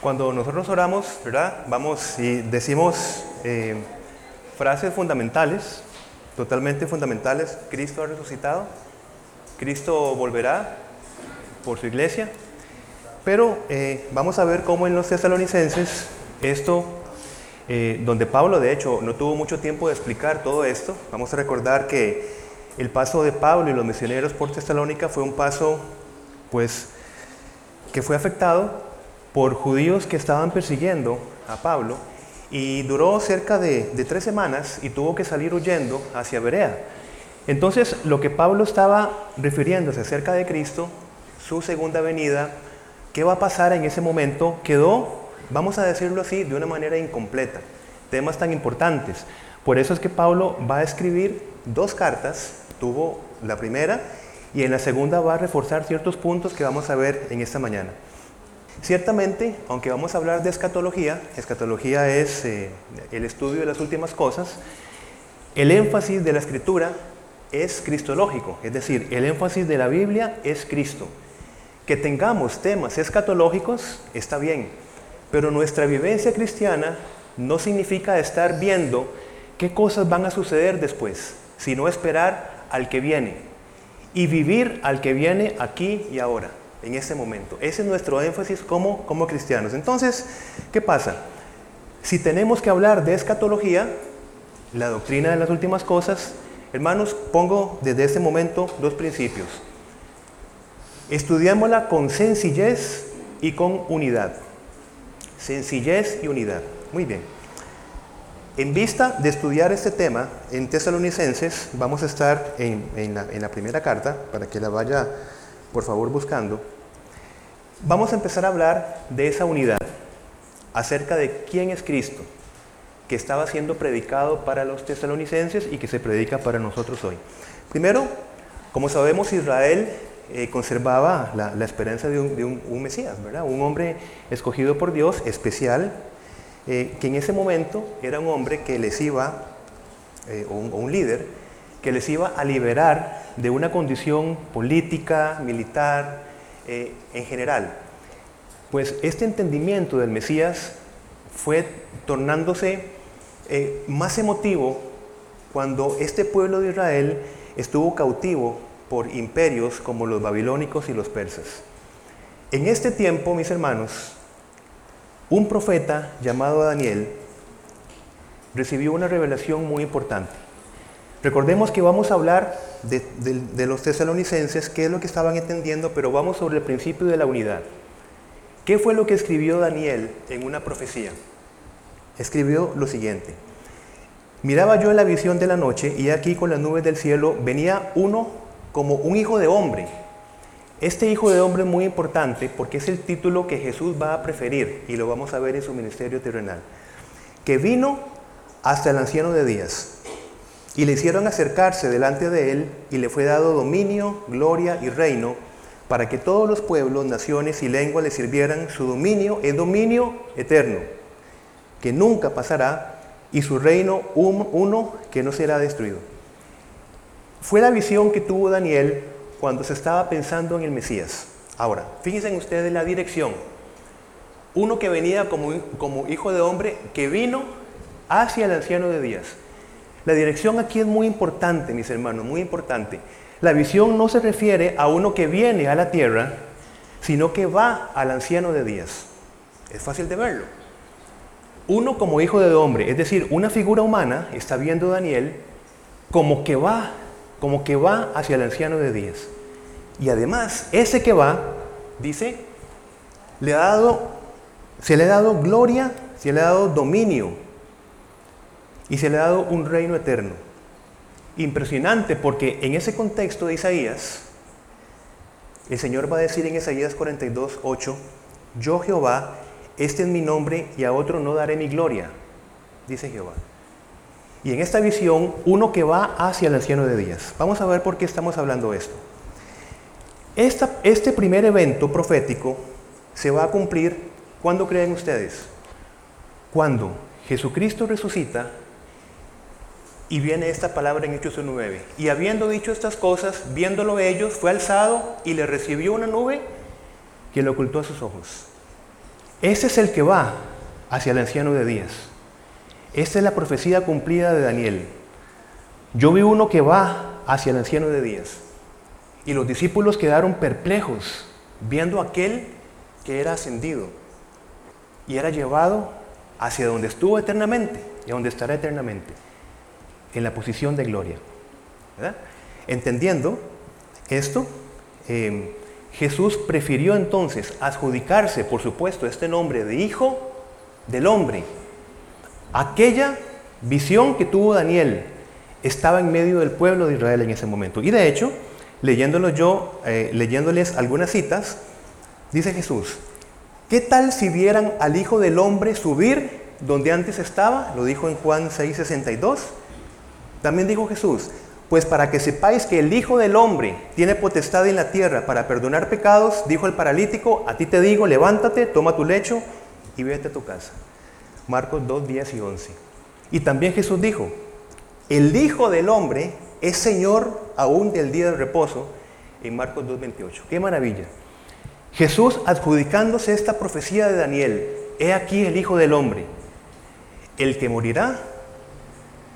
Cuando nosotros oramos, ¿verdad? Vamos y decimos eh, frases fundamentales, totalmente fundamentales. Cristo ha resucitado, Cristo volverá por su iglesia. Pero eh, vamos a ver cómo en los tesalonicenses esto, eh, donde Pablo de hecho no tuvo mucho tiempo de explicar todo esto, vamos a recordar que el paso de Pablo y los misioneros por Tesalónica fue un paso, pues, que fue afectado por judíos que estaban persiguiendo a Pablo y duró cerca de, tres semanas y tuvo que salir huyendo hacia Berea. Entonces, lo que Pablo estaba refiriéndose acerca de Cristo, su segunda venida, qué va a pasar en ese momento, quedó, vamos a decirlo así, de una manera incompleta. Temas tan importantes. Por eso es que Pablo va a escribir dos cartas, tuvo la primera, y en la segunda va a reforzar ciertos puntos que vamos a ver en esta mañana. Ciertamente, aunque vamos a hablar de escatología, escatología es eh, el estudio de las últimas cosas, el énfasis de la escritura es cristológico, es decir, el énfasis de la Biblia es Cristo. Que tengamos temas escatológicos está bien, pero nuestra vivencia cristiana no significa estar viendo qué cosas van a suceder después, sino esperar al que viene y vivir al que viene aquí y ahora en ese momento. Ese es nuestro énfasis como, como cristianos. Entonces, ¿qué pasa? Si tenemos que hablar de escatología, la doctrina de las últimas cosas, hermanos, pongo desde este momento dos principios. Estudiámosla con sencillez y con unidad. Sencillez y unidad. Muy bien. En vista de estudiar este tema en Tesalonicenses, vamos a estar en, en, la, en la primera carta, para que la vaya por favor buscando, vamos a empezar a hablar de esa unidad, acerca de quién es Cristo, que estaba siendo predicado para los tesalonicenses y que se predica para nosotros hoy. Primero, como sabemos, Israel eh, conservaba la, esperanza de, un, Mesías, ¿verdad? Un hombre escogido por Dios, especial, eh, que en ese momento era un hombre que les iba, eh, o un líder, que les iba a liberar de una condición política, militar, eh, en general. Pues este entendimiento del Mesías fue tornándose eh, más emotivo cuando este pueblo de Israel estuvo cautivo por imperios como los babilónicos y los persas. En este tiempo, mis hermanos, un profeta llamado Daniel recibió una revelación muy importante. Recordemos que vamos a hablar de, los tesalonicenses, qué es lo que estaban entendiendo, pero vamos sobre el principio de la unidad. ¿Qué fue lo que escribió Daniel en una profecía? Escribió lo siguiente. Miraba yo en la visión de la noche y aquí con las nubes del cielo venía uno como un hijo de hombre. Este hijo de hombre es muy importante porque es el título que Jesús va a preferir y lo vamos a ver en su ministerio terrenal. Que vino hasta el anciano de días y le hicieron acercarse delante de él y le fue dado dominio, gloria y reino para que todos los pueblos, naciones y lenguas le sirvieran. Su dominio es dominio eterno, que nunca pasará, y su reino uno que no será destruido. Fue la visión que tuvo Daniel cuando se estaba pensando en el Mesías. Ahora, fíjense ustedes la dirección. Uno que venía como, como hijo de hombre, que vino hacia el anciano de días. La dirección aquí es muy importante, mis hermanos, muy importante. La visión no se refiere a uno que viene a la tierra, sino que va al anciano de días. Es fácil de verlo. Uno como hijo de hombre, es decir, una figura humana, está viendo Daniel como que va, como que va hacia el anciano de días. Y además, ese que va, dice, le ha dado, se le ha dado gloria, se le ha dado dominio, y se le ha dado un reino eterno. Impresionante porque en ese contexto de Isaías, el Señor va a decir en Isaías 42, 8, yo Jehová, este es mi nombre y a otro no daré mi gloria, dice Jehová. Y en esta visión, uno que va hacia el anciano de días. Vamos a ver por qué estamos hablando esto. este primer evento profético se va a cumplir, ¿cuándo creen ustedes? Cuando Jesucristo resucita y viene esta palabra en Hechos 9. Y habiendo dicho estas cosas, viéndolo ellos, fue alzado y le recibió una nube que le ocultó a sus ojos. Ese es el que va hacia el anciano de días. Esta es la profecía cumplida de Daniel. Yo vi uno que va hacia el anciano de días. Y los discípulos quedaron perplejos viendo aquel que era ascendido y era llevado hacia donde estuvo eternamente y donde estará eternamente, en la posición de gloria. Entendiendo esto, em, Jesús prefirió entonces adjudicarse, por supuesto, este nombre de Hijo del Hombre. Aquella visión que tuvo Daniel estaba en medio del pueblo de Israel en ese momento. Y de hecho, leyéndolo yo, eh, leyéndoles algunas citas, dice Jesús, ¿qué tal si vieran al Hijo del Hombre subir donde antes estaba? Lo dijo en Juan 6:62. También dijo Jesús, pues para que sepáis que el Hijo del Hombre tiene potestad en la tierra para perdonar pecados, dijo el paralítico, a ti te digo, levántate, toma tu lecho y vete a tu casa. Marcos 2, 10 y 11. Y también Jesús dijo, el Hijo del Hombre es Señor aún del día de reposo, en Marcos 2, 28. ¡Qué maravilla! Jesús adjudicándose esta profecía de Daniel, he aquí el Hijo del Hombre, el que morirá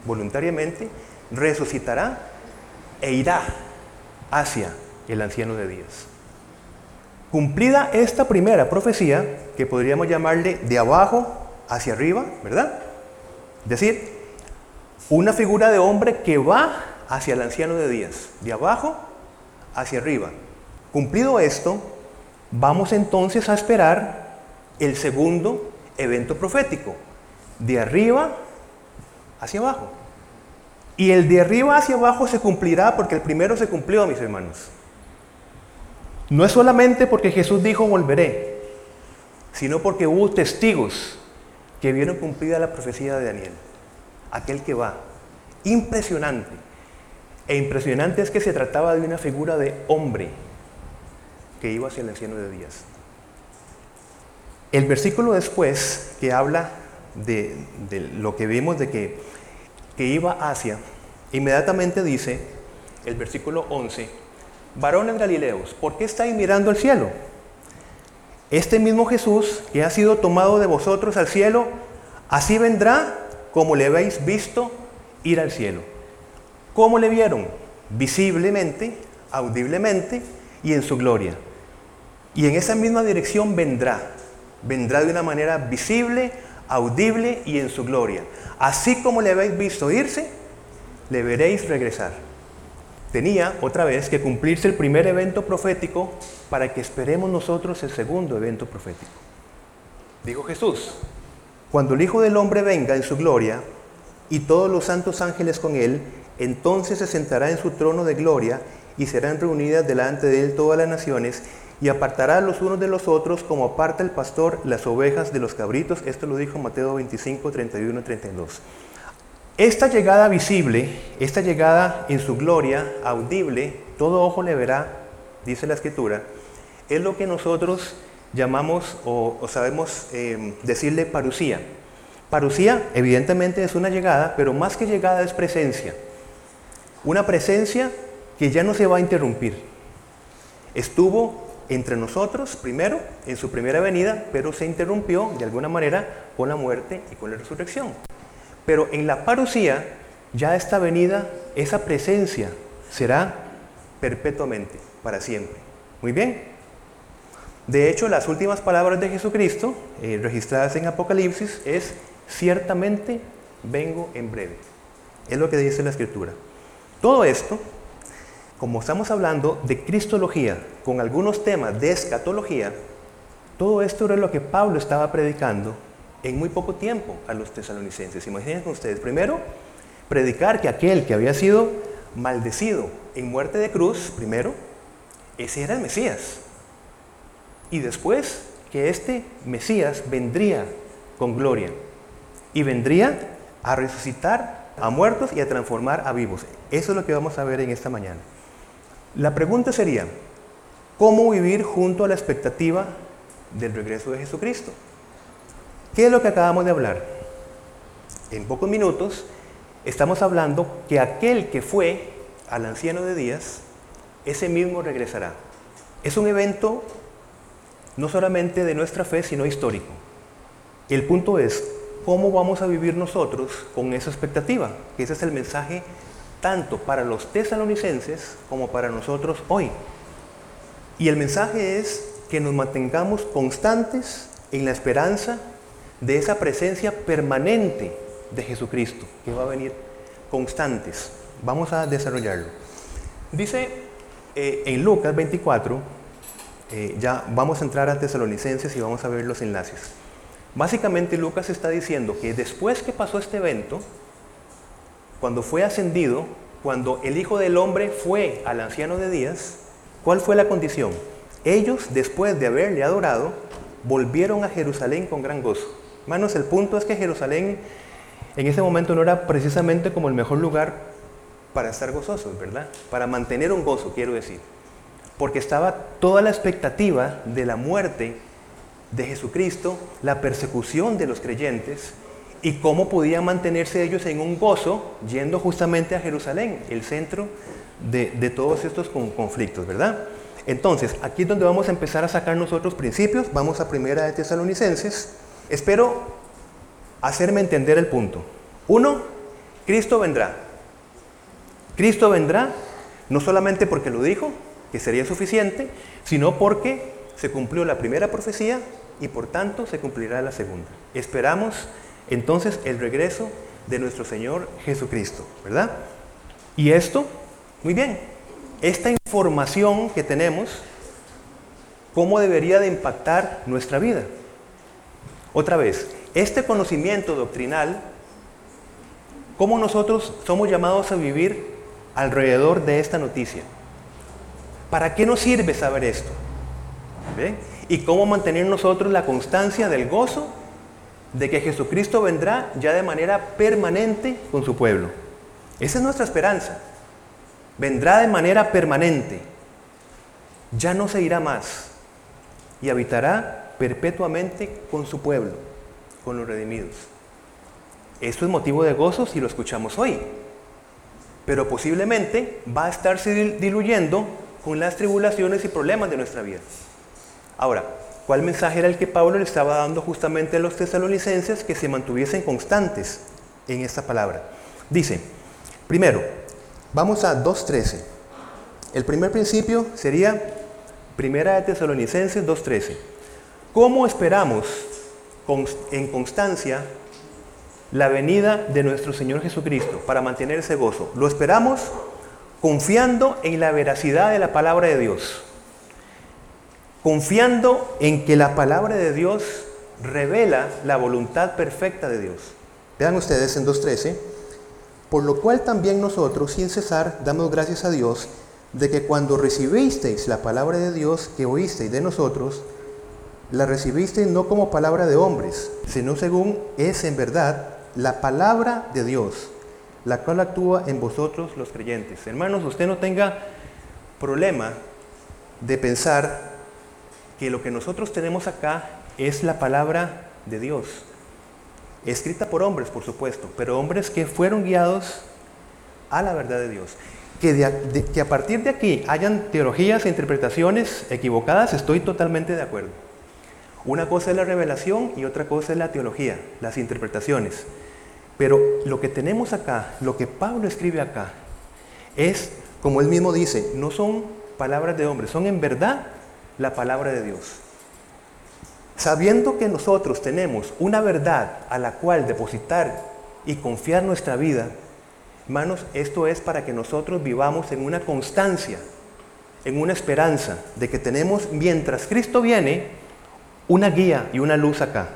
voluntariamente resucitará e irá hacia el anciano de días. Cumplida esta primera profecía, que podríamos llamarle de abajo hacia arriba, ¿verdad? Es decir, una figura de hombre que va hacia el anciano de días, de abajo hacia arriba. Cumplido esto, vamos entonces a esperar el segundo evento profético, de arriba hacia abajo. Y el de arriba hacia abajo se cumplirá porque el primero se cumplió, mis hermanos. No es solamente porque Jesús dijo volveré, sino porque hubo testigos que vieron cumplida la profecía de Daniel. Aquel que va. Impresionante. E impresionante es que se trataba de una figura de hombre que iba hacia el anciano de días. El versículo después, que habla de, lo que vimos de que que iba hacia, inmediatamente dice el versículo 11, varones galileos, ¿por qué estáis mirando al cielo? Este mismo Jesús que ha sido tomado de vosotros al cielo, así vendrá como le habéis visto ir al cielo. ¿Cómo le vieron? Visiblemente, audiblemente y en su gloria. Y en esa misma dirección vendrá. Vendrá de una manera visible, audible y en su gloria. Así como le habéis visto irse, le veréis regresar. Tenía otra vez que cumplirse el primer evento profético para que esperemos nosotros el segundo evento profético. Dijo Jesús, cuando el Hijo del Hombre venga en su gloria y todos los santos ángeles con él, entonces se sentará en su trono de gloria y serán reunidas delante de él todas las naciones y apartará los unos de los otros como aparta el pastor las ovejas de los cabritos. Esto lo dijo Mateo 25, 31 32. Esta llegada visible, esta llegada en su gloria, audible, todo ojo le verá, dice la escritura, es lo que nosotros llamamos o, sabemos eh, decirle parucía. Parucía evidentemente es una llegada, pero más que llegada es presencia. Una presencia que ya no se va a interrumpir. Estuvo entre nosotros primero, en su primera venida, pero se interrumpió de alguna manera con la muerte y con la resurrección. Pero en la parucía, ya esta venida, esa presencia será perpetuamente, para siempre. Muy bien. De hecho, las últimas palabras de Jesucristo, eh, registradas en Apocalipsis, es, ciertamente vengo en breve. Es lo que dice la Escritura. Todo esto como estamos hablando de cristología con algunos temas de escatología, todo esto era lo que Pablo estaba predicando en muy poco tiempo a los tesalonicenses. Imagínense ustedes, primero, predicar que aquel que había sido maldecido en muerte de cruz, primero, ese era el Mesías. Y después que este Mesías vendría con gloria y vendría a resucitar a muertos y a transformar a vivos. Eso es lo que vamos a ver en esta mañana. La pregunta sería, ¿cómo vivir junto a la expectativa del regreso de Jesucristo? ¿Qué es lo que acabamos de hablar? En pocos minutos estamos hablando que aquel que fue al anciano de días, ese mismo regresará. Es un evento no solamente de nuestra fe, sino histórico. El punto es, ¿cómo vamos a vivir nosotros con esa expectativa? Ese es el mensaje tanto para los tesalonicenses como para nosotros hoy. Y el mensaje es que nos mantengamos constantes en la esperanza de esa presencia permanente de Jesucristo, que va a venir constantes. Vamos a desarrollarlo. Dice eh, en Lucas 24, eh, ya vamos a entrar a Tesalonicenses y vamos a ver los enlaces. Básicamente Lucas está diciendo que después que pasó este evento, cuando fue ascendido, cuando el Hijo del Hombre fue al anciano de días, ¿cuál fue la condición? Ellos, después de haberle adorado, volvieron a Jerusalén con gran gozo. Hermanos, el punto es que Jerusalén en ese momento no era precisamente como el mejor lugar para estar gozosos, ¿verdad? Para mantener un gozo, quiero decir. Porque estaba toda la expectativa de la muerte de Jesucristo, la persecución de los creyentes y cómo podían mantenerse ellos en un gozo yendo justamente a Jerusalén, el centro de, de todos estos conflictos, ¿verdad? Entonces, aquí es donde vamos a empezar a sacar nosotros principios. Vamos a primera de Tesalonicenses. Espero hacerme entender el punto. Uno, Cristo vendrá. Cristo vendrá no solamente porque lo dijo, que sería suficiente, sino porque se cumplió la primera profecía y por tanto se cumplirá la segunda. Esperamos entonces el regreso de nuestro Señor Jesucristo, ¿verdad? Y esto, muy bien, esta información que tenemos, ¿cómo debería de impactar nuestra vida? Otra vez, este conocimiento doctrinal, ¿cómo nosotros somos llamados a vivir alrededor de esta noticia? ¿Para qué nos sirve saber esto? ¿Y cómo mantener nosotros la constancia del gozo de que Jesucristo vendrá ya de manera permanente con su pueblo? Esa es nuestra esperanza. Vendrá de manera permanente. Ya no se irá más y habitará perpetuamente con su pueblo, con los redimidos. Esto es motivo de gozo si lo escuchamos hoy, pero posiblemente va a estarse diluyendo con las tribulaciones y problemas de nuestra vida. Ahora, ¿cuál mensaje era el que Pablo le estaba dando justamente a los tesalonicenses que se mantuviesen constantes en esta palabra? Dice, primero, vamos a 2.13. El primer principio sería Primera de Tesalonicenses 2.13. ¿Cómo esperamos en constancia la venida de nuestro Señor Jesucristo para mantener ese gozo? Lo esperamos confiando en la veracidad de la palabra de Dios, confiando en que la palabra de Dios revela la voluntad perfecta de Dios. Vean ustedes en 2.13, por lo cual también nosotros sin cesar damos gracias a Dios de que cuando recibisteis la palabra de Dios que oísteis de nosotros, la recibiste no como palabra de hombres, sino según es en verdad la palabra de Dios, la cual actúa en vosotros los creyentes. Hermanos, usted no tenga problema de pensar que lo que nosotros tenemos acá es la palabra de Dios, escrita por hombres, por supuesto, pero hombres que fueron guiados a la verdad de Dios. Que, que a partir de aquí hayan teologías e interpretaciones equivocadas, estoy totalmente de acuerdo. Una cosa es la revelación y otra cosa es la teología, las interpretaciones. Pero lo que tenemos acá, lo que Pablo escribe acá, es, como él mismo dice, no son palabras de hombres, son en verdad la palabra de Dios. Sabiendo que nosotros tenemos una verdad a la cual depositar y confiar nuestra vida, hermanos, esto es para que nosotros vivamos en una constancia, en una esperanza de que tenemos, mientras Cristo viene, una guía y una luz acá.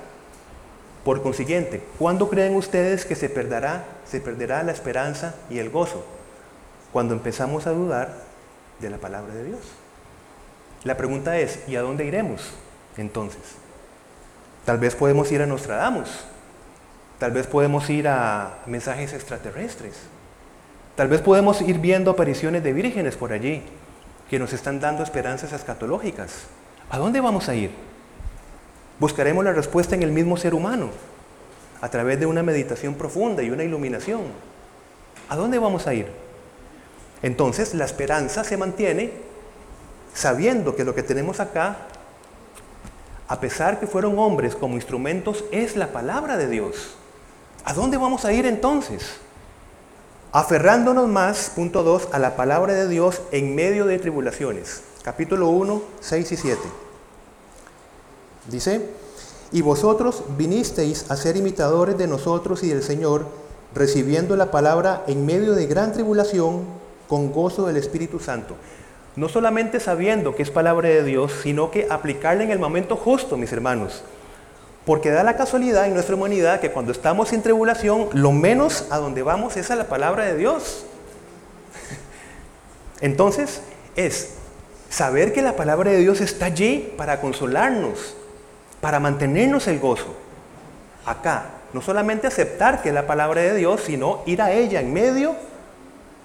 Por consiguiente, ¿cuándo creen ustedes que se perderá, se perderá la esperanza y el gozo? Cuando empezamos a dudar de la palabra de Dios. La pregunta es, ¿y a dónde iremos entonces? Tal vez podemos ir a Nostradamus, tal vez podemos ir a mensajes extraterrestres, tal vez podemos ir viendo apariciones de vírgenes por allí que nos están dando esperanzas escatológicas. ¿A dónde vamos a ir? Buscaremos la respuesta en el mismo ser humano, a través de una meditación profunda y una iluminación. ¿A dónde vamos a ir? Entonces la esperanza se mantiene sabiendo que lo que tenemos acá a pesar que fueron hombres como instrumentos, es la palabra de Dios. ¿A dónde vamos a ir entonces? Aferrándonos más, punto 2, a la palabra de Dios en medio de tribulaciones. Capítulo 1, 6 y 7. Dice, y vosotros vinisteis a ser imitadores de nosotros y del Señor, recibiendo la palabra en medio de gran tribulación, con gozo del Espíritu Santo. No solamente sabiendo que es palabra de Dios, sino que aplicarla en el momento justo, mis hermanos. Porque da la casualidad en nuestra humanidad que cuando estamos en tribulación, lo menos a donde vamos es a la palabra de Dios. Entonces, es saber que la palabra de Dios está allí para consolarnos, para mantenernos el gozo. Acá, no solamente aceptar que es la palabra de Dios, sino ir a ella en medio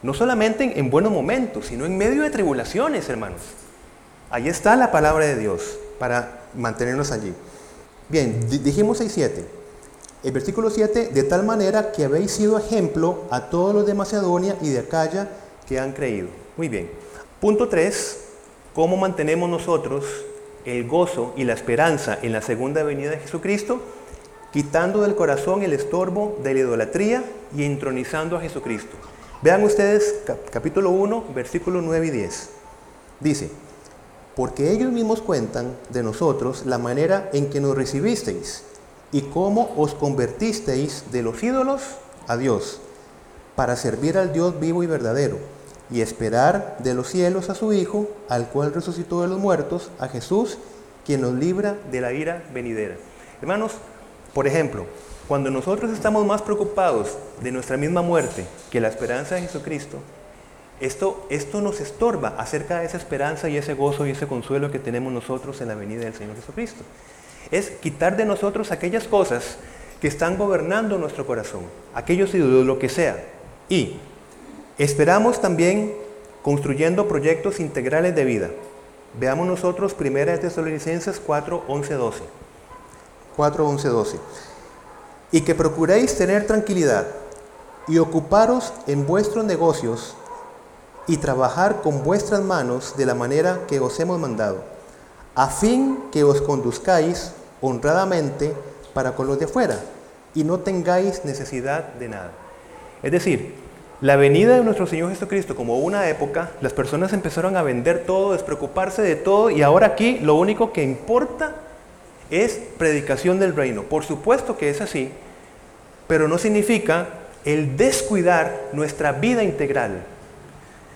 no solamente en, buenos momentos, sino en medio de tribulaciones, hermanos. Ahí está la palabra de Dios para mantenernos allí. Bien, dijimos 6.7. El versículo 7, de tal manera que habéis sido ejemplo a todos los de Macedonia y de Acaya que han creído. Muy bien. Punto 3, ¿cómo mantenemos nosotros el gozo y la esperanza en la segunda venida de Jesucristo? Quitando del corazón el estorbo de la idolatría y entronizando a Jesucristo. Vean ustedes capítulo 1, versículos 9 y 10. Dice, porque ellos mismos cuentan de nosotros la manera en que nos recibisteis y cómo os convertisteis de los ídolos a Dios, para servir al Dios vivo y verdadero, y esperar de los cielos a su Hijo, al cual resucitó de los muertos, a Jesús, quien nos libra de la ira venidera. Hermanos, por ejemplo, cuando nosotros estamos más preocupados de nuestra misma muerte que la esperanza de Jesucristo, esto, esto nos estorba acerca de esa esperanza y ese gozo y ese consuelo que tenemos nosotros en la venida del Señor Jesucristo. Es quitar de nosotros aquellas cosas que están gobernando nuestro corazón, aquellos ídolos, lo que sea. Y esperamos también construyendo proyectos integrales de vida. Veamos nosotros 1 Tesalonicenses 4, 11, 12. 4, 11, 12 y que procuréis tener tranquilidad y ocuparos en vuestros negocios y trabajar con vuestras manos de la manera que os hemos mandado, a fin que os conduzcáis honradamente para con los de afuera y no tengáis necesidad de nada. Es decir, la venida de nuestro Señor Jesucristo como una época, las personas empezaron a vender todo, despreocuparse de todo y ahora aquí lo único que importa es predicación del reino. Por supuesto que es así, pero no significa el descuidar nuestra vida integral,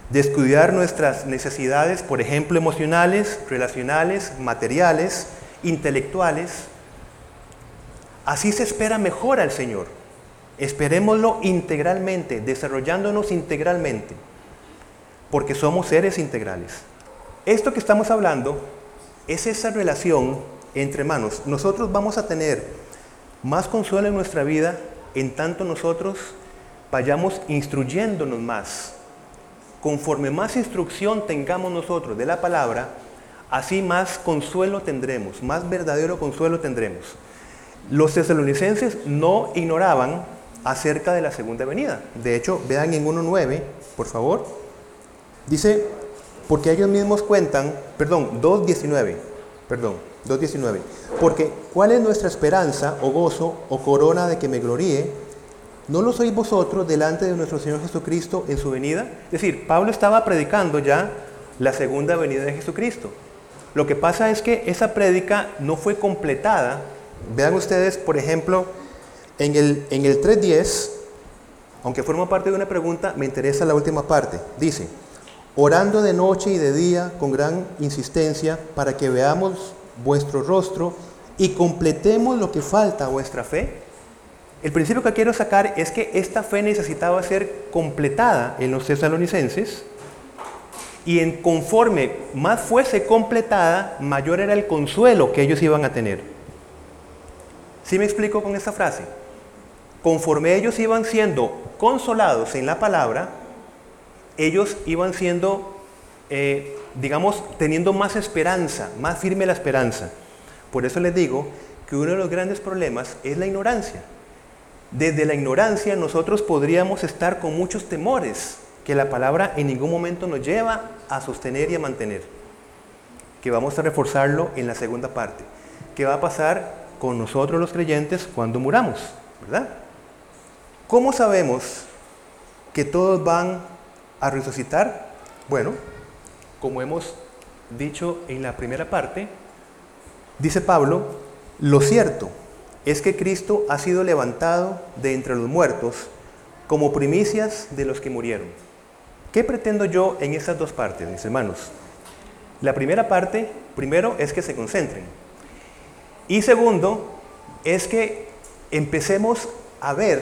descuidar nuestras necesidades, por ejemplo, emocionales, relacionales, materiales, intelectuales. Así se espera mejor al Señor. Esperémoslo integralmente, desarrollándonos integralmente, porque somos seres integrales. Esto que estamos hablando es esa relación entre manos. Nosotros vamos a tener más consuelo en nuestra vida en tanto nosotros vayamos instruyéndonos más. Conforme más instrucción tengamos nosotros de la palabra, así más consuelo tendremos, más verdadero consuelo tendremos. Los tesalonicenses no ignoraban acerca de la segunda venida. De hecho, vean en 1.9, por favor. Dice, porque ellos mismos cuentan, perdón, 2.19, perdón, 2.19. Porque, ¿cuál es nuestra esperanza o gozo o corona de que me gloríe? ¿No lo sois vosotros delante de nuestro Señor Jesucristo en su venida? Es decir, Pablo estaba predicando ya la segunda venida de Jesucristo. Lo que pasa es que esa prédica no fue completada. Vean ustedes, por ejemplo, en el, en el 3.10, aunque forma parte de una pregunta, me interesa la última parte. Dice, orando de noche y de día con gran insistencia para que veamos vuestro rostro y completemos lo que falta a vuestra fe? El principio que quiero sacar es que esta fe necesitaba ser completada en los tesalonicenses y en conforme más fuese completada, mayor era el consuelo que ellos iban a tener. ¿Sí me explico con esta frase? Conforme ellos iban siendo consolados en la palabra, ellos iban siendo eh, digamos, teniendo más esperanza, más firme la esperanza. Por eso les digo que uno de los grandes problemas es la ignorancia. Desde la ignorancia nosotros podríamos estar con muchos temores que la palabra en ningún momento nos lleva a sostener y a mantener. Que vamos a reforzarlo en la segunda parte. qué va a pasar con nosotros los creyentes cuando muramos, ¿verdad? ¿Cómo sabemos que todos van a resucitar? Bueno, como hemos dicho en la primera parte, dice Pablo, lo cierto es que Cristo ha sido levantado de entre los muertos como primicias de los que murieron. ¿Qué pretendo yo en estas dos partes, mis hermanos? La primera parte, primero, es que se concentren. Y segundo, es que empecemos a ver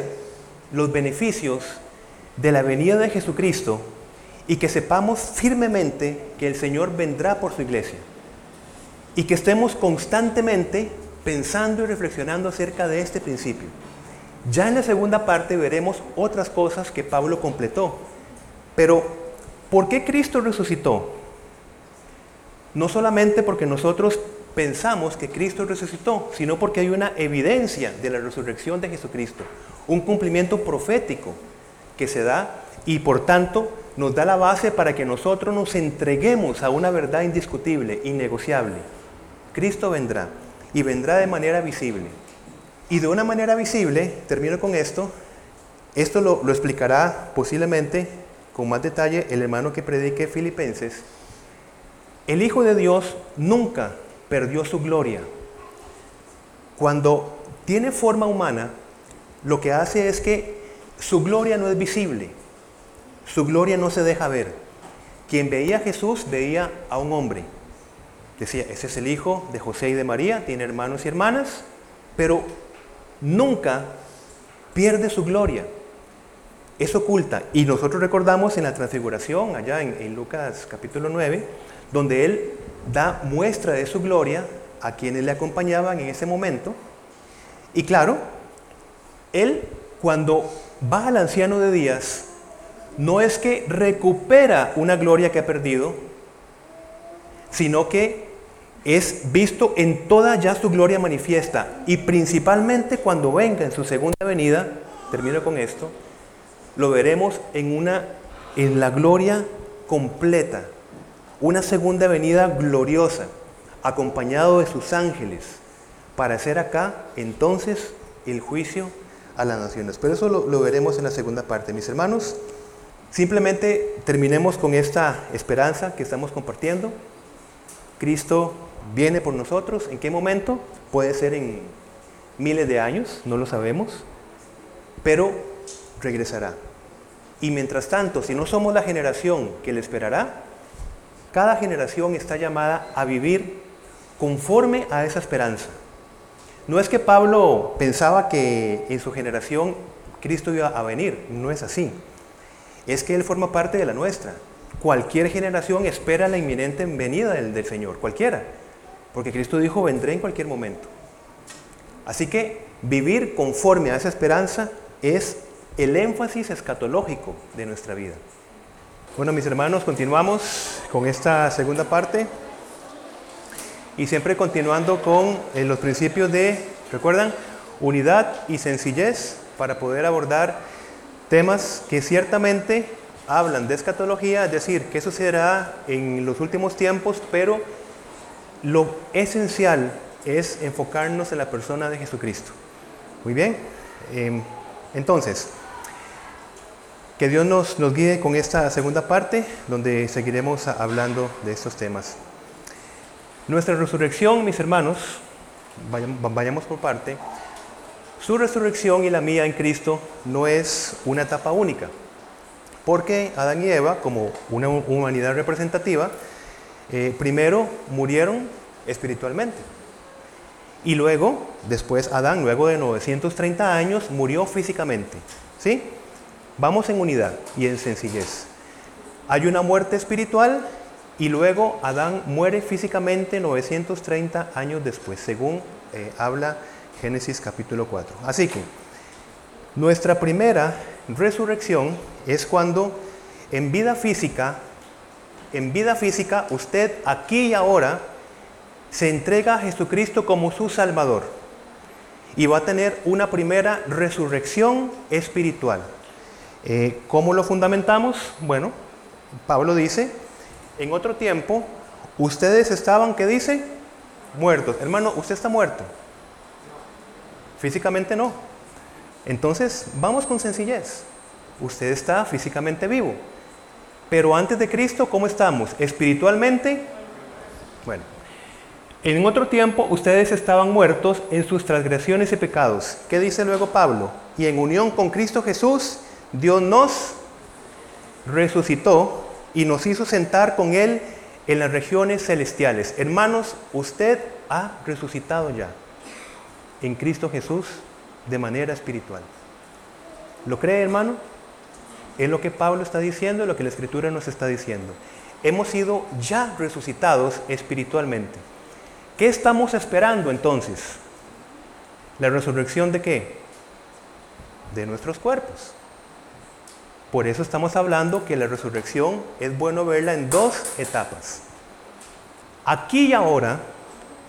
los beneficios de la venida de Jesucristo y que sepamos firmemente que el Señor vendrá por su iglesia. Y que estemos constantemente pensando y reflexionando acerca de este principio. Ya en la segunda parte veremos otras cosas que Pablo completó. Pero, ¿por qué Cristo resucitó? No solamente porque nosotros pensamos que Cristo resucitó, sino porque hay una evidencia de la resurrección de Jesucristo, un cumplimiento profético que se da y por tanto nos da la base para que nosotros nos entreguemos a una verdad indiscutible, innegociable. Cristo vendrá y vendrá de manera visible. Y de una manera visible, termino con esto, esto lo, lo explicará posiblemente con más detalle el hermano que predique Filipenses. El Hijo de Dios nunca perdió su gloria. Cuando tiene forma humana, lo que hace es que su gloria no es visible, su gloria no se deja ver. Quien veía a Jesús veía a un hombre. Decía, ese es el hijo de José y de María, tiene hermanos y hermanas, pero nunca pierde su gloria. Es oculta. Y nosotros recordamos en la transfiguración, allá en, Lucas capítulo 9, donde Él da muestra de su gloria a quienes le acompañaban en ese momento. Y claro, Él cuando va al anciano de días, no es que recupera una gloria que ha perdido, sino que es visto en toda ya su gloria manifiesta y principalmente cuando venga en su segunda venida, termino con esto, lo veremos en una en la gloria completa, una segunda venida gloriosa, acompañado de sus ángeles, para hacer acá entonces el juicio a las naciones. Pero eso lo, lo veremos en la segunda parte, mis hermanos. Simplemente terminemos con esta esperanza que estamos compartiendo. Cristo viene por nosotros. ¿En qué momento? Puede ser en miles de años, no lo sabemos, pero regresará. Y mientras tanto, si no somos la generación que le esperará, cada generación está llamada a vivir conforme a esa esperanza. No es que Pablo pensaba que en su generación Cristo iba a venir, no es así. Es que Él forma parte de la nuestra. Cualquier generación espera la inminente venida del, Señor, cualquiera. Porque Cristo dijo, vendré en cualquier momento. Así que vivir conforme a esa esperanza es el énfasis escatológico de nuestra vida. Bueno, mis hermanos, continuamos con esta segunda parte y siempre continuando con eh, los principios de, ¿recuerdan? Unidad y sencillez para poder abordar temas que ciertamente hablan de escatología, es decir, qué sucederá en los últimos tiempos, pero lo esencial es enfocarnos en la persona de Jesucristo. Muy bien, em, entonces, que Dios nos, nos guíe con esta segunda parte, donde seguiremos hablando de estos temas. Nuestra resurrección, mis hermanos, vayamos por parte, su resurrección y la mía en Cristo no es una etapa única, porque Adán y Eva, como una humanidad representativa, eh, primero murieron espiritualmente. Y luego, después Adán, luego de 930 años, murió físicamente. ¿Sí? Vamos en unidad y en sencillez. Hay una muerte espiritual y luego Adán muere físicamente 930 años después, según eh, habla Génesis capítulo 4. Así que nuestra primera resurrección es cuando en vida física en vida física, usted aquí y ahora se entrega a Jesucristo como su Salvador y va a tener una primera resurrección espiritual. Eh, ¿Cómo lo fundamentamos? Bueno, Pablo dice, en otro tiempo, ustedes estaban, ¿qué dice? muertos. Hermano, usted está muerto. Físicamente no. Entonces, vamos con sencillez. Usted está físicamente vivo. Pero antes de Cristo, ¿cómo estamos? Espiritualmente, bueno. En otro tiempo ustedes estaban muertos en sus transgresiones y pecados. ¿Qué dice luego Pablo? Y en unión con Cristo Jesús, Dios nos resucitó y nos hizo sentar con Él en las regiones celestiales. Hermanos, usted ha resucitado ya en Cristo Jesús de manera espiritual. ¿Lo cree, hermano? Es lo que Pablo está diciendo y lo que la Escritura nos está diciendo. Hemos sido ya resucitados espiritualmente. ¿Qué estamos esperando entonces? ¿La resurrección de qué? De nuestros cuerpos. Por eso estamos hablando que la resurrección es bueno verla en dos etapas. Aquí y ahora,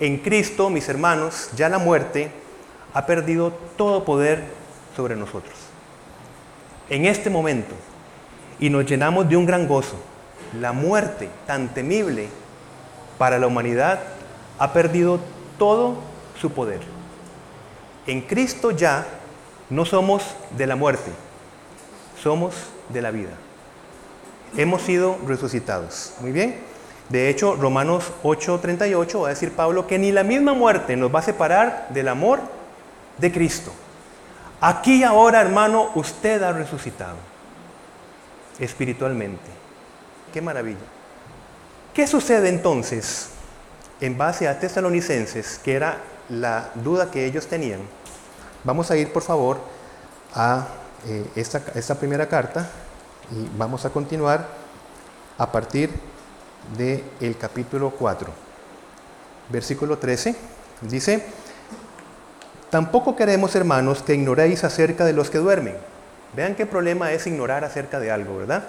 en Cristo, mis hermanos, ya la muerte ha perdido todo poder sobre nosotros. En este momento, y nos llenamos de un gran gozo. La muerte tan temible para la humanidad ha perdido todo su poder. En Cristo ya no somos de la muerte, somos de la vida. Hemos sido resucitados. Muy bien. De hecho, Romanos 8:38 va a decir Pablo que ni la misma muerte nos va a separar del amor de Cristo. Aquí ahora, hermano, usted ha resucitado espiritualmente. Qué maravilla. ¿Qué sucede entonces en base a tesalonicenses, que era la duda que ellos tenían? Vamos a ir, por favor, a eh, esta, primera carta y vamos a continuar a partir del el capítulo 4, versículo 13. Dice, tampoco queremos, hermanos, que ignoréis acerca de los que duermen. Vean qué problema es ignorar acerca de algo, ¿verdad?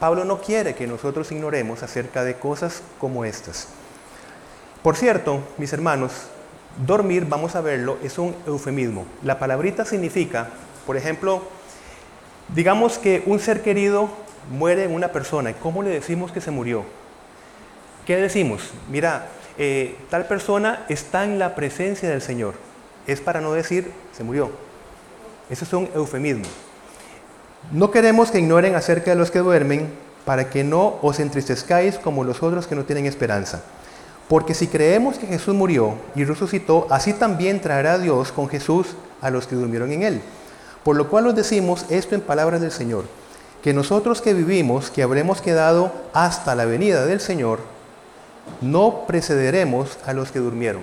Pablo no quiere que nosotros ignoremos acerca de cosas como estas. Por cierto, mis hermanos, dormir, vamos a verlo, es un eufemismo. La palabrita significa, por ejemplo, digamos que un ser querido muere en una persona. ¿Cómo le decimos que se murió? ¿Qué decimos? Mira, eh, tal persona está en la presencia del Señor. Es para no decir se murió. Eso es un eufemismo. No queremos que ignoren acerca de los que duermen, para que no os entristezcáis como los otros que no tienen esperanza. Porque si creemos que Jesús murió y resucitó, así también traerá Dios con Jesús a los que durmieron en él. Por lo cual os decimos esto en palabras del Señor, que nosotros que vivimos, que habremos quedado hasta la venida del Señor, no precederemos a los que durmieron.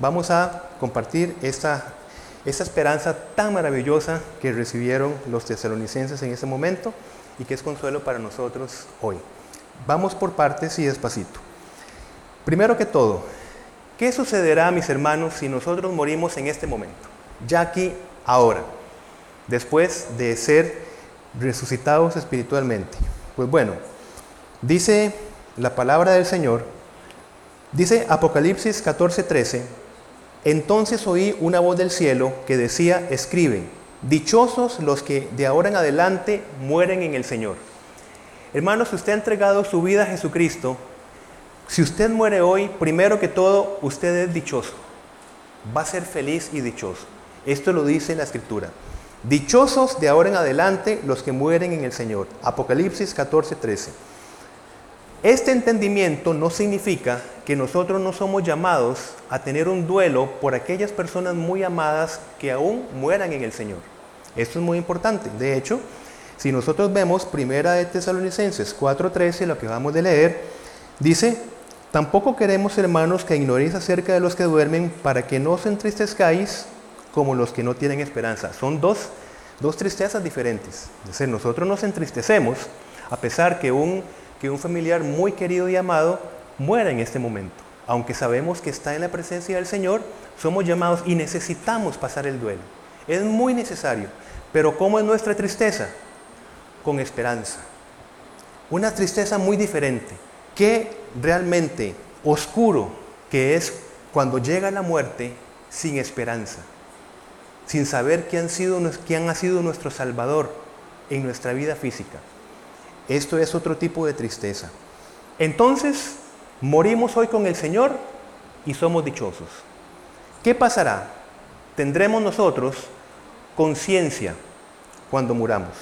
Vamos a compartir esta esperanza tan maravillosa que recibieron los tesalonicenses en ese momento y que es consuelo para nosotros hoy. Vamos por partes y despacito. Primero que todo, ¿qué sucederá, mis hermanos, si nosotros morimos en este momento? Ya aquí, ahora, después de ser resucitados espiritualmente. Pues bueno, dice la palabra del Señor, dice Apocalipsis 14:13, entonces oí una voz del cielo que decía, escribe, dichosos los que de ahora en adelante mueren en el Señor. Hermanos, usted ha entregado su vida a Jesucristo, si usted muere hoy, primero que todo, usted es dichoso. Va a ser feliz y dichoso. Esto lo dice la Escritura. Dichosos de ahora en adelante los que mueren en el Señor. Apocalipsis 14, 13. Este entendimiento no significa que nosotros no somos llamados a tener un duelo por aquellas personas muy amadas que aún mueran en el Señor. Esto es muy importante. De hecho, si nosotros vemos Primera de Tesalonicenses 4:13, lo que vamos de leer, dice, tampoco queremos, hermanos, que ignoréis acerca de los que duermen para que no os entristezcáis como los que no tienen esperanza. Son dos, dos tristezas diferentes. Es decir, nosotros nos entristecemos a pesar que un que un familiar muy querido y amado muera en este momento. aunque sabemos que está en la presencia del Señor, somos llamados y necesitamos pasar el duelo. Es muy necesario. Pero ¿cómo es nuestra tristeza? Con esperanza. Una tristeza muy diferente. Qué realmente oscuro que es cuando llega la muerte sin esperanza, sin saber quién, quién ha sido nuestro Salvador en nuestra vida física. Esto es otro tipo de tristeza. Entonces, morimos hoy con el Señor y somos dichosos. ¿Qué pasará? Tendremos nosotros conciencia cuando muramos.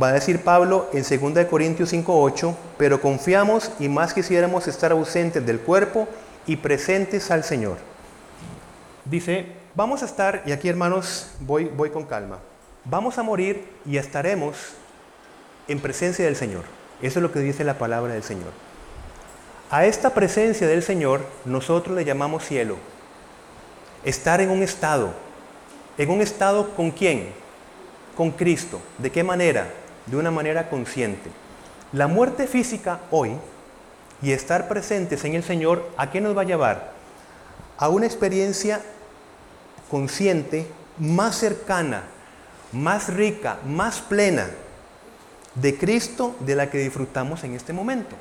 Va a decir Pablo en 2 Corintios 5:8, pero confiamos y más quisiéramos estar ausentes del cuerpo y presentes al Señor. Dice, vamos a estar, y aquí hermanos, voy, voy con calma, vamos a morir y estaremos en presencia del Señor. Eso es lo que dice la palabra del Señor. A esta presencia del Señor nosotros le llamamos cielo. Estar en un estado. ¿En un estado con quién? Con Cristo. ¿De qué manera? De una manera consciente. La muerte física hoy y estar presentes en el Señor, ¿a qué nos va a llevar? A una experiencia consciente más cercana, más rica, más plena de Cristo de la que disfrutamos en este momento.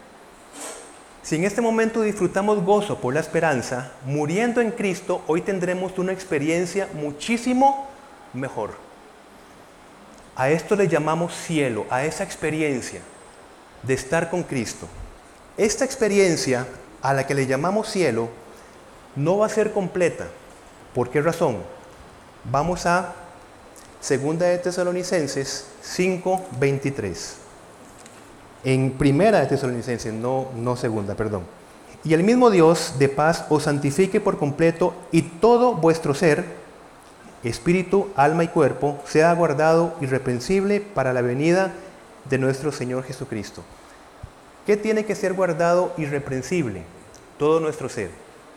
Si en este momento disfrutamos gozo por la esperanza, muriendo en Cristo, hoy tendremos una experiencia muchísimo mejor. A esto le llamamos cielo, a esa experiencia de estar con Cristo. Esta experiencia a la que le llamamos cielo no va a ser completa. ¿Por qué razón? Vamos a Segunda de Tesalonicenses 5:23. En Primera de Tesalonicenses, no, no segunda, perdón. Y el mismo Dios de paz os santifique por completo y todo vuestro ser, espíritu, alma y cuerpo, sea guardado irreprensible para la venida de nuestro Señor Jesucristo. ¿Qué tiene que ser guardado irreprensible? Todo nuestro ser,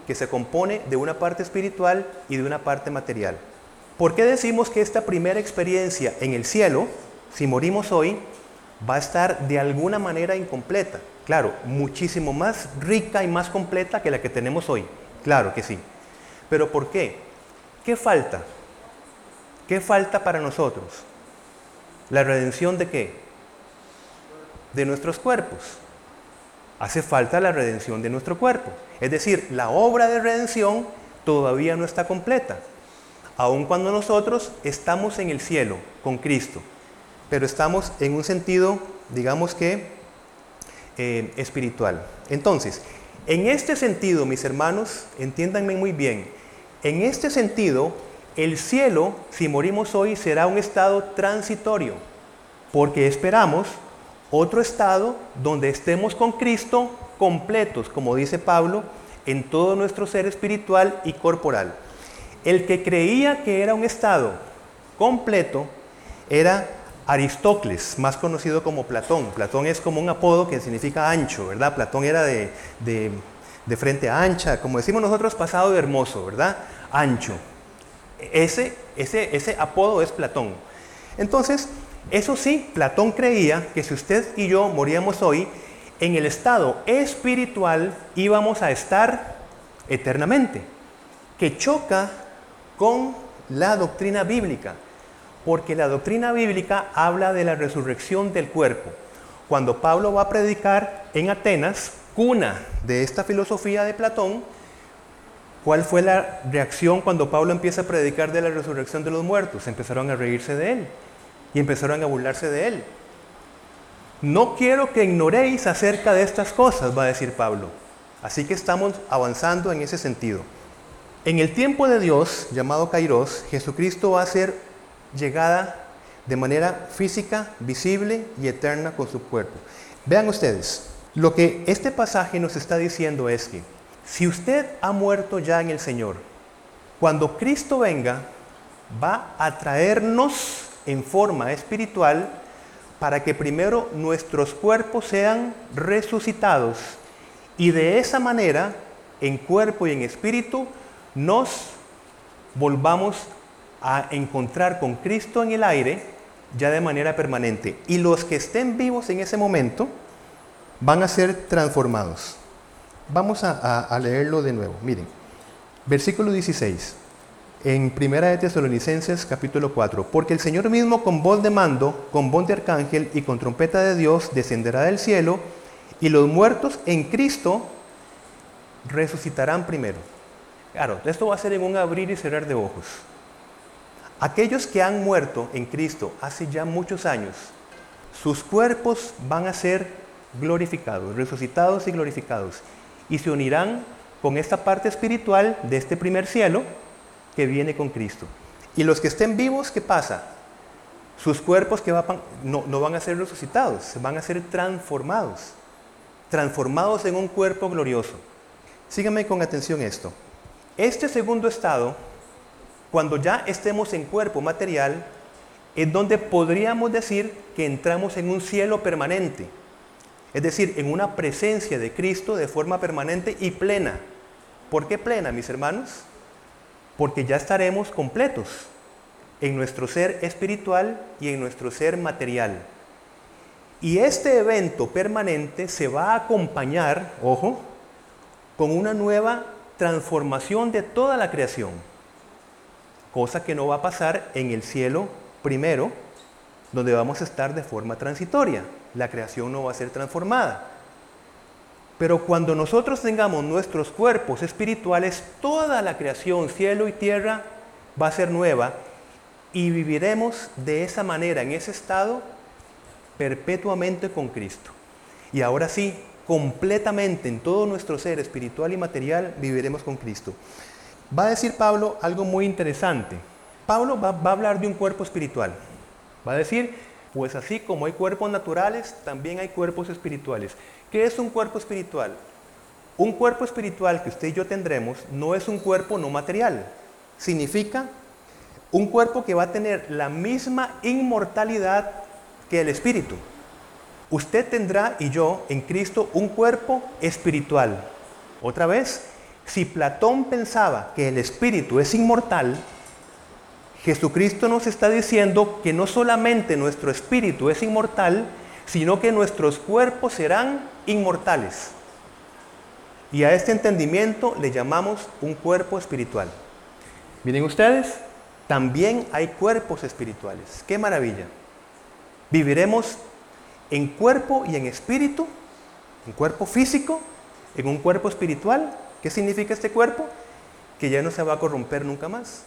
que se compone de una parte espiritual y de una parte material. ¿Por qué decimos que esta primera experiencia en el cielo, si morimos hoy, va a estar de alguna manera incompleta? Claro, muchísimo más rica y más completa que la que tenemos hoy. Claro que sí. Pero ¿por qué? ¿Qué falta? ¿Qué falta para nosotros? ¿La redención de qué? De nuestros cuerpos. Hace falta la redención de nuestro cuerpo. Es decir, la obra de redención todavía no está completa aun cuando nosotros estamos en el cielo con Cristo, pero estamos en un sentido, digamos que, eh, espiritual. Entonces, en este sentido, mis hermanos, entiéndanme muy bien, en este sentido, el cielo, si morimos hoy, será un estado transitorio, porque esperamos otro estado donde estemos con Cristo completos, como dice Pablo, en todo nuestro ser espiritual y corporal. El que creía que era un estado completo era Aristócles, más conocido como Platón. Platón es como un apodo que significa ancho, ¿verdad? Platón era de, frente ancha, como decimos nosotros, pasado de hermoso, ¿verdad? Ancho. Ese, ese, ese apodo es Platón. Entonces, eso sí, Platón creía que si usted y yo moríamos hoy, en el estado espiritual íbamos a estar eternamente, que choca con la doctrina bíblica, porque la doctrina bíblica habla de la resurrección del cuerpo. Cuando Pablo va a predicar en Atenas, cuna de esta filosofía de Platón, ¿cuál fue la reacción cuando Pablo empieza a predicar de la resurrección de los muertos? Empezaron a reírse de él y empezaron a burlarse de él. No quiero que ignoréis acerca de estas cosas, va a decir Pablo. Así que estamos avanzando en ese sentido. En el tiempo de Dios, llamado Kairos, Jesucristo va a ser llegada de manera física, visible y eterna con su cuerpo. Vean ustedes, lo que este pasaje nos está diciendo es que si usted ha muerto ya en el Señor, cuando Cristo venga, va a traernos en forma espiritual para que primero nuestros cuerpos sean resucitados y de esa manera, en cuerpo y en espíritu, nos volvamos a encontrar con Cristo en el aire ya de manera permanente. Y los que estén vivos en ese momento van a ser transformados. Vamos a, leerlo de nuevo. Miren, versículo 16. En Primera de Tesalonicenses capítulo 4, porque el Señor mismo con voz de mando, con voz de arcángel y con trompeta de Dios descenderá del cielo y los muertos en Cristo resucitarán primero. Claro, esto va a ser en un abrir y cerrar de ojos. Aquellos que han muerto en Cristo hace ya muchos años, sus cuerpos van a ser glorificados, resucitados y glorificados, y se unirán con esta parte espiritual de este primer cielo que viene con Cristo. Y los que estén vivos, ¿qué pasa? Sus cuerpos que no, no van a ser resucitados, van a ser transformados, transformados en un cuerpo glorioso. Síganme con atención esto. Este segundo estado, cuando ya estemos en cuerpo material, es donde podríamos decir que entramos en un cielo permanente, es decir, en una presencia de Cristo de forma permanente y plena. ¿Por qué plena, mis hermanos? Porque ya estaremos completos en nuestro ser espiritual y en nuestro ser material. Y este evento permanente se va a acompañar, ojo, con una nueva transformación de toda la creación, cosa que no va a pasar en el cielo primero, donde vamos a estar de forma transitoria. La creación no va a ser transformada. Pero cuando nosotros tengamos nuestros cuerpos espirituales, toda la creación, cielo y tierra, va a ser nueva y viviremos de esa manera, en ese estado, perpetuamente con Cristo. Y ahora sí, completamente en todo nuestro ser espiritual y material viviremos con Cristo. Va a decir Pablo algo muy interesante. Pablo va, a hablar de un cuerpo espiritual. Va a decir, pues así como hay cuerpos naturales, también hay cuerpos espirituales. ¿Qué es un cuerpo espiritual? Un cuerpo espiritual que usted y yo tendremos no es un cuerpo no material. Significa un cuerpo que va a tener la misma inmortalidad que el espíritu. Usted tendrá y yo en Cristo un cuerpo espiritual. Otra vez, si Platón pensaba que el espíritu es inmortal, Jesucristo nos está diciendo que no solamente nuestro espíritu es inmortal, sino que nuestros cuerpos serán inmortales. Y a este entendimiento le llamamos un cuerpo espiritual. Miren ustedes, también hay cuerpos espirituales. ¡Qué maravilla! Viviremos en cuerpo y en espíritu, en cuerpo físico, en un cuerpo espiritual. ¿Qué significa este cuerpo? Que ya no se va a corromper nunca más,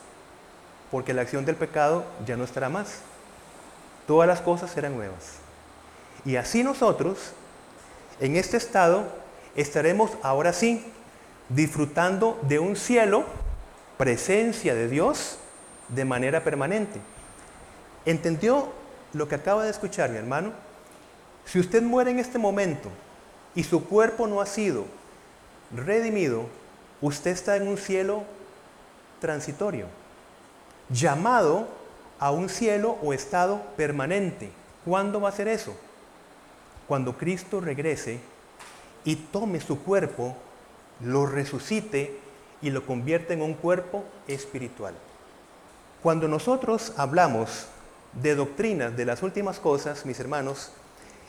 porque la acción del pecado ya no estará más. Todas las cosas serán nuevas. Y así nosotros, en este estado, estaremos ahora sí disfrutando de un cielo, presencia de Dios, de manera permanente. ¿Entendió lo que acaba de escuchar, mi hermano? Si usted muere en este momento y su cuerpo no ha sido redimido, usted está en un cielo transitorio, llamado a un cielo o estado permanente. ¿Cuándo va a ser eso? Cuando Cristo regrese y tome su cuerpo, lo resucite y lo convierta en un cuerpo espiritual. Cuando nosotros hablamos de doctrinas de las últimas cosas, mis hermanos,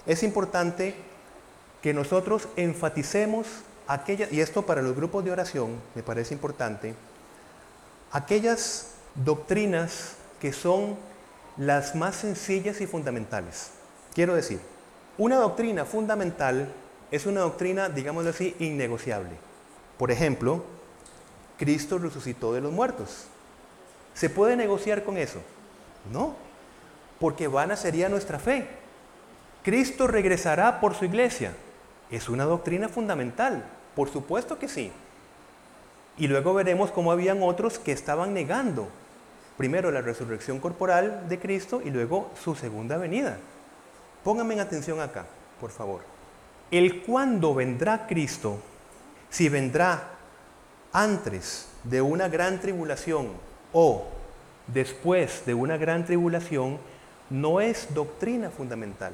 es importante que nosotros enfaticemos y esto para los grupos de oración me parece importante, aquellas doctrinas que son las más sencillas y fundamentales. Quiero decir, una doctrina fundamental es una doctrina, digámoslo así, innegociable. Por ejemplo, Cristo resucitó de los muertos. ¿Se puede negociar con eso? No, porque vana sería nuestra fe. Cristo regresará por su iglesia. Es una doctrina fundamental, por supuesto que sí. Y luego veremos cómo habían otros que estaban negando, primero la resurrección corporal de Cristo y luego su segunda venida. Pónganme en atención acá, por favor. El cuándo vendrá Cristo, si vendrá antes de una gran tribulación o después de una gran tribulación, no es doctrina fundamental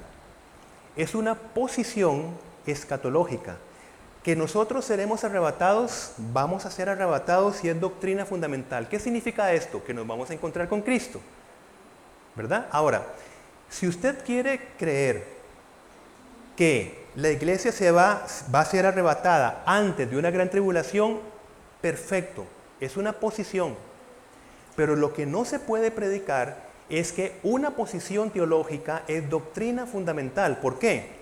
es una posición escatológica. Que nosotros seremos arrebatados, vamos a ser arrebatados y es doctrina fundamental. ¿Qué significa esto? Que nos vamos a encontrar con Cristo. ¿Verdad? Ahora, si usted quiere creer que la iglesia se va, va a ser arrebatada antes de una gran tribulación, perfecto, es una posición. Pero lo que no se puede predicar es que una posición teológica es doctrina fundamental. ¿Por qué?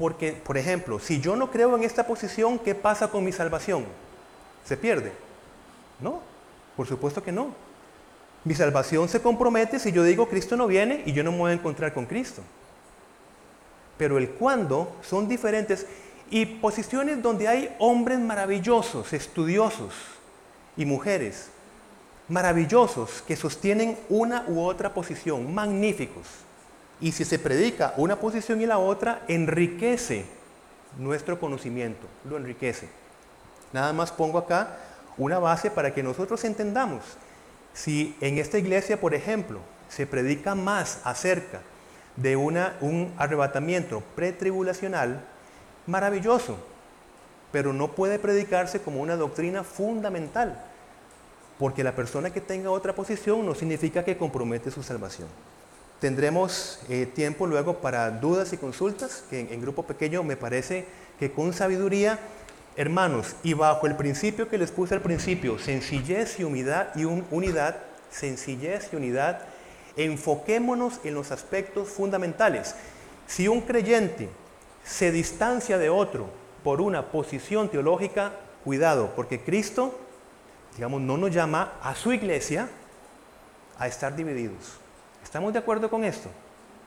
Porque, por ejemplo, si yo no creo en esta posición, ¿qué pasa con mi salvación? ¿Se pierde? No, por supuesto que no. Mi salvación se compromete si yo digo Cristo no viene y yo no me voy a encontrar con Cristo. Pero el cuándo son diferentes y posiciones donde hay hombres maravillosos, estudiosos y mujeres maravillosos que sostienen una u otra posición, magníficos. Y si se predica una posición y la otra, enriquece nuestro conocimiento, lo enriquece. Nada más pongo acá una base para que nosotros entendamos. Si en esta iglesia, por ejemplo, se predica más acerca de una, un arrebatamiento pretribulacional, maravilloso, pero no puede predicarse como una doctrina fundamental, porque la persona que tenga otra posición no significa que compromete su salvación. Tendremos eh, tiempo luego para dudas y consultas, que en, grupo pequeño me parece que con sabiduría Hermanos, y bajo el principio que les puse al principio, sencillez y unidad, y unidad, sencillez y unidad, enfoquémonos en los aspectos fundamentales. Si un creyente se distancia de otro por una posición teológica, cuidado, porque Cristo, digamos, no nos llama a su iglesia a estar divididos. ¿Estamos de acuerdo con esto?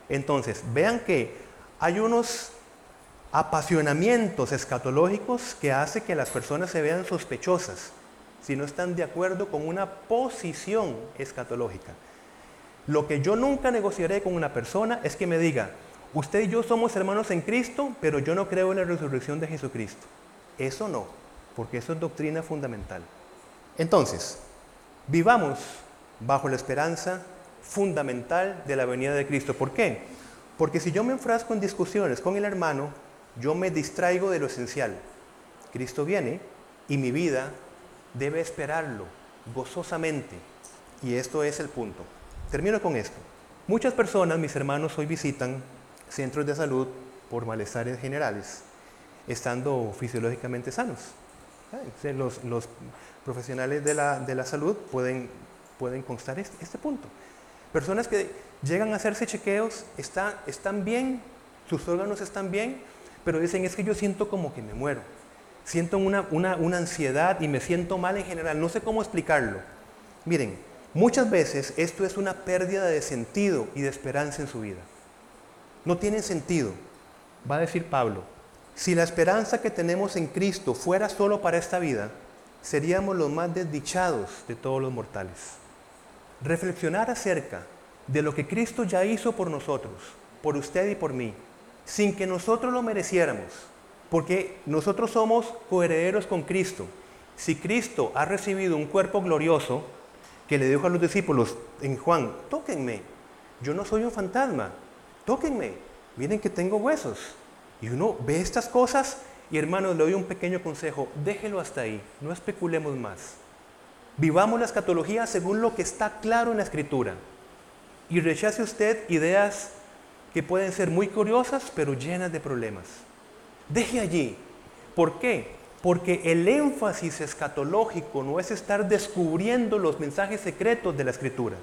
Entonces, vean que hay unos apasionamientos escatológicos que hace que las personas se vean sospechosas si no están de acuerdo con una posición escatológica. Lo que yo nunca negociaré con una persona es que me diga, usted y yo somos hermanos en Cristo, pero yo no creo en la resurrección de Jesucristo. Eso no, porque eso es doctrina fundamental. Entonces, vivamos bajo la esperanza fundamental de la venida de Cristo. ¿Por qué? Porque si yo me enfrasco en discusiones con el hermano, yo me distraigo de lo esencial. Cristo viene y mi vida debe esperarlo gozosamente. Y esto es el punto. Termino con esto. Muchas personas, mis hermanos, hoy visitan centros de salud por malestares generales, estando fisiológicamente sanos. Los, profesionales de la, salud pueden, pueden constar este, este, punto. Personas que llegan a hacerse chequeos, está, están bien, sus órganos están bien, pero dicen, es que yo siento como que me muero. Siento una, una, ansiedad y me siento mal en general. No sé cómo explicarlo. Miren, muchas veces esto es una pérdida de sentido y de esperanza en su vida. No tiene sentido. Va a decir Pablo, si la esperanza que tenemos en Cristo fuera solo para esta vida, seríamos los más desdichados de todos los mortales. Reflexionar acerca de lo que Cristo ya hizo por nosotros, por usted y por mí, sin que nosotros lo mereciéramos, porque nosotros somos coherederos con Cristo. Si Cristo ha recibido un cuerpo glorioso, que le dijo a los discípulos en Juan, tóquenme, yo no soy un fantasma, tóquenme, miren que tengo huesos. Y uno ve estas cosas y hermanos, le doy un pequeño consejo, déjelo hasta ahí, no especulemos más. Vivamos la escatología según lo que está claro en la escritura. Y rechace usted ideas que pueden ser muy curiosas, pero llenas de problemas. Deje allí. ¿Por qué? Porque el énfasis escatológico no es estar descubriendo los mensajes secretos de la Escritura,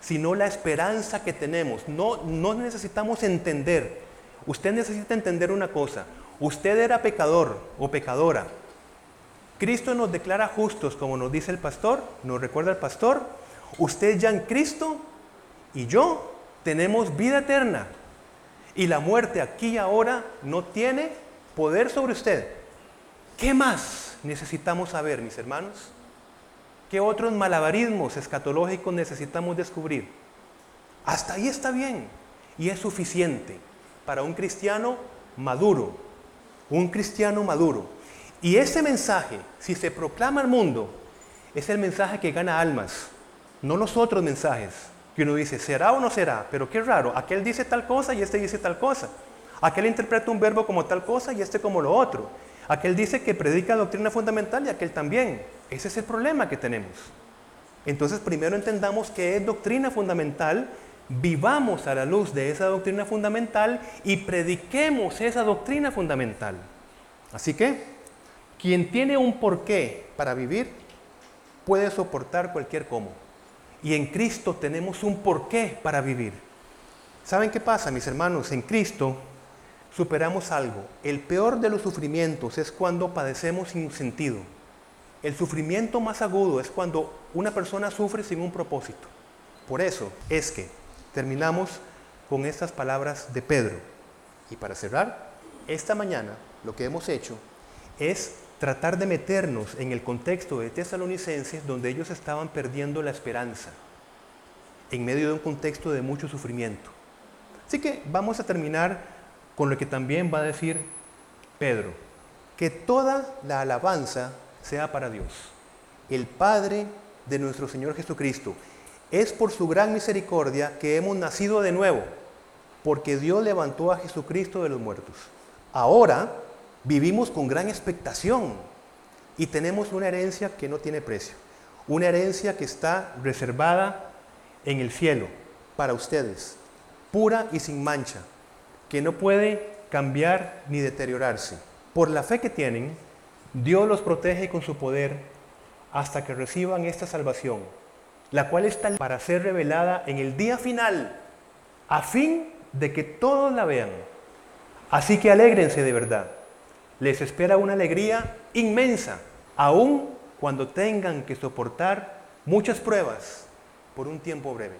sino la esperanza que tenemos. No, no necesitamos entender. Usted necesita entender una cosa. Usted era pecador o pecadora. Cristo nos declara justos, como nos dice el pastor, nos recuerda el pastor. Usted ya en Cristo y yo tenemos vida eterna. Y la muerte aquí y ahora no tiene poder sobre usted. ¿Qué más necesitamos saber, mis hermanos? ¿Qué otros malabarismos escatológicos necesitamos descubrir? Hasta ahí está bien y es suficiente para un cristiano maduro, un cristiano maduro. Y ese mensaje, si se proclama al mundo, es el mensaje que gana almas, no los otros mensajes que uno dice, ¿será o no será? Pero qué raro, aquel dice tal cosa y este dice tal cosa. Aquel interpreta un verbo como tal cosa y este como lo otro. Aquel dice que predica doctrina fundamental y aquel también. Ese es el problema que tenemos. Entonces primero entendamos que es doctrina fundamental vivamos a la luz de esa doctrina fundamental y prediquemos esa doctrina fundamental. Así que, quien tiene un porqué para vivir, puede soportar cualquier cómo. Y en Cristo tenemos un porqué para vivir. ¿Saben qué pasa, mis hermanos? En Cristo superamos algo. El peor de los sufrimientos es cuando padecemos sin sentido. El sufrimiento más agudo es cuando una persona sufre sin un propósito. Por eso es que terminamos con estas palabras de Pedro. Y para cerrar, esta mañana lo que hemos hecho es tratar de meternos en el contexto de tesalonicenses donde ellos estaban perdiendo la esperanza en medio de un contexto de mucho sufrimiento. Así que vamos a terminar con lo que también va a decir Pedro, que toda la alabanza sea para Dios, el Padre de nuestro Señor Jesucristo. Es por su gran misericordia que hemos nacido de nuevo, porque Dios levantó a Jesucristo de los muertos. Ahora vivimos con gran expectación y tenemos una herencia que no tiene precio, una herencia que está reservada en el cielo para ustedes, pura y sin mancha, que no puede cambiar ni deteriorarse. Por la fe que tienen, Dios los protege con su poder hasta que reciban esta salvación, la cual está para ser revelada en el día final, a fin de que todos la vean. Así que alégrense de verdad. Les espera una alegría inmensa, aun cuando tengan que soportar muchas pruebas por un tiempo breve.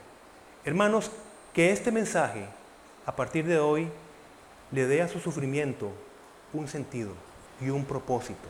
Hermanos, que este mensaje, a partir de hoy, le dé a su sufrimiento un sentido y un propósito.